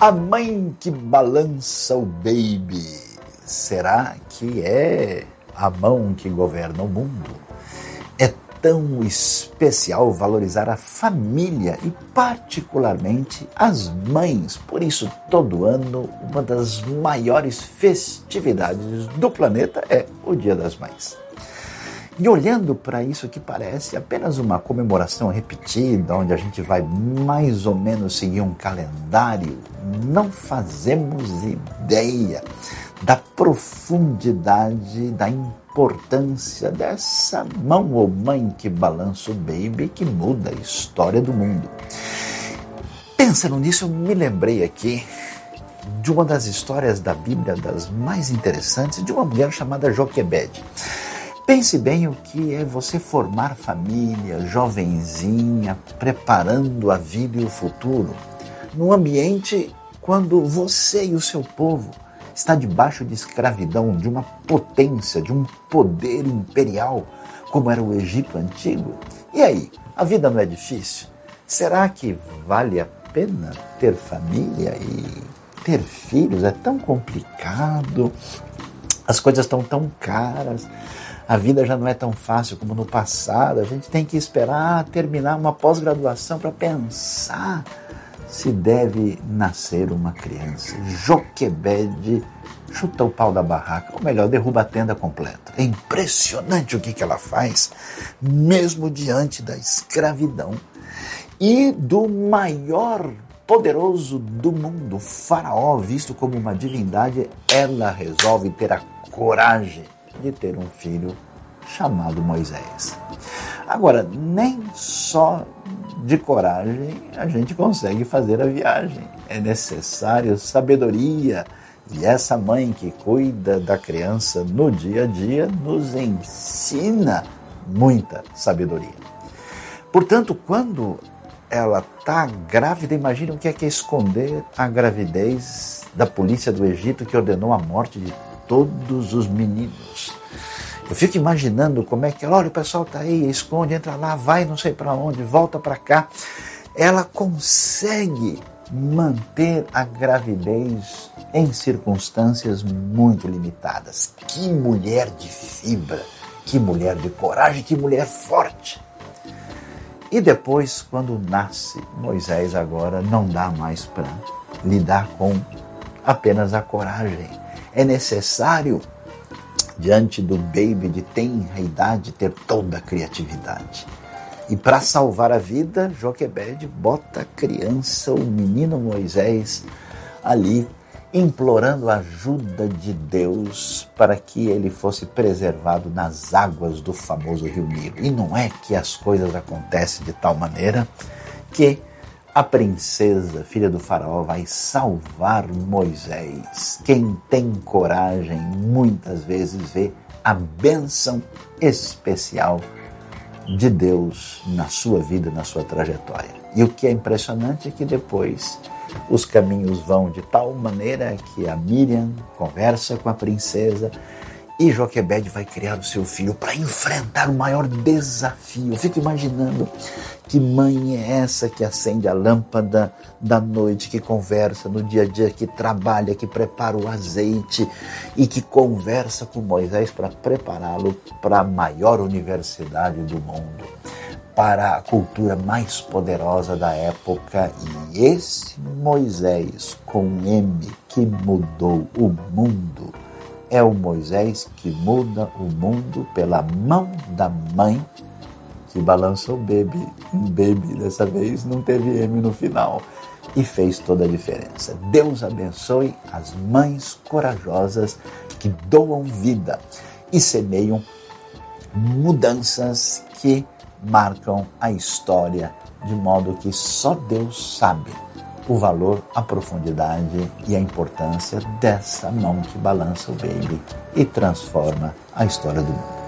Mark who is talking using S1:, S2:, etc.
S1: A mãe que balança o baby, será que é a mão que governa o mundo? É tão especial valorizar a família e, particularmente, as mães. Por isso, todo ano, uma das maiores festividades do planeta é o Dia das Mães. E olhando para isso que parece apenas uma comemoração repetida, onde a gente vai mais ou menos seguir um calendário, não fazemos ideia da profundidade, da importância dessa mão ou mãe que balança o baby que muda a história do mundo. Pensando nisso, eu me lembrei aqui de uma das histórias da Bíblia, das mais interessantes, de uma mulher chamada Joquebede. Pense bem o que é você formar família, jovenzinha, preparando a vida e o futuro, num ambiente quando você e o seu povo está debaixo de escravidão de uma potência, de um poder imperial, como era o Egito antigo. E aí, a vida não é difícil? Será que vale a pena ter família e ter filhos? É tão complicado, as coisas estão tão caras a vida já não é tão fácil como no passado. A gente tem que esperar terminar uma pós-graduação para pensar se deve nascer uma criança. Joquebede chuta o pau da barraca, ou melhor, derruba a tenda completa. É impressionante o que, que ela faz, mesmo diante da escravidão e do maior poderoso do mundo, Faraó, visto como uma divindade, ela resolve ter a coragem de ter um filho chamado Moisés. Agora, nem só de coragem a gente consegue fazer a viagem. É necessário sabedoria. E essa mãe que cuida da criança no dia a dia nos ensina muita sabedoria. Portanto, quando ela está grávida, imagine o que é que é esconder a gravidez da polícia do Egito que ordenou a morte de todos os meninos. Eu fico imaginando como é que, olha, o pessoal está aí, esconde, entra lá, vai não sei para onde, volta para cá. Ela consegue manter a gravidez em circunstâncias muito limitadas. Que mulher de fibra, que mulher de coragem, que mulher forte. E depois, quando nasce Moisés, agora não dá mais para lidar com apenas a coragem é necessário, diante do baby de tenra idade, ter toda a criatividade. E para salvar a vida, Joquebede bota a criança, o menino Moisés, ali, implorando a ajuda de Deus para que ele fosse preservado nas águas do famoso rio Nilo. E não é que as coisas acontecem de tal maneira que a princesa, filha do faraó, vai salvar Moisés. Quem tem coragem muitas vezes vê a bênção especial de Deus na sua vida, na sua trajetória. E o que é impressionante é que depois os caminhos vão de tal maneira que a Miriam conversa com a princesa e Joquebede vai criar o seu filho para enfrentar o maior desafio. Eu fico imaginando que mãe é essa que acende a lâmpada da noite, que conversa no dia a dia, que trabalha, que prepara o azeite e que conversa com Moisés para prepará-lo para a maior universidade do mundo, para a cultura mais poderosa da época. E esse Moisés com M que mudou o mundo é o Moisés que muda o mundo pela mão da mãe que balançou o baby. Baby dessa vez não teve M no final e fez toda a diferença. Deus abençoe as mães corajosas que doam vida e semeiam mudanças que marcam a história de modo que só Deus sabe o valor, a profundidade e a importância dessa mão que balança o baby e transforma a história do mundo.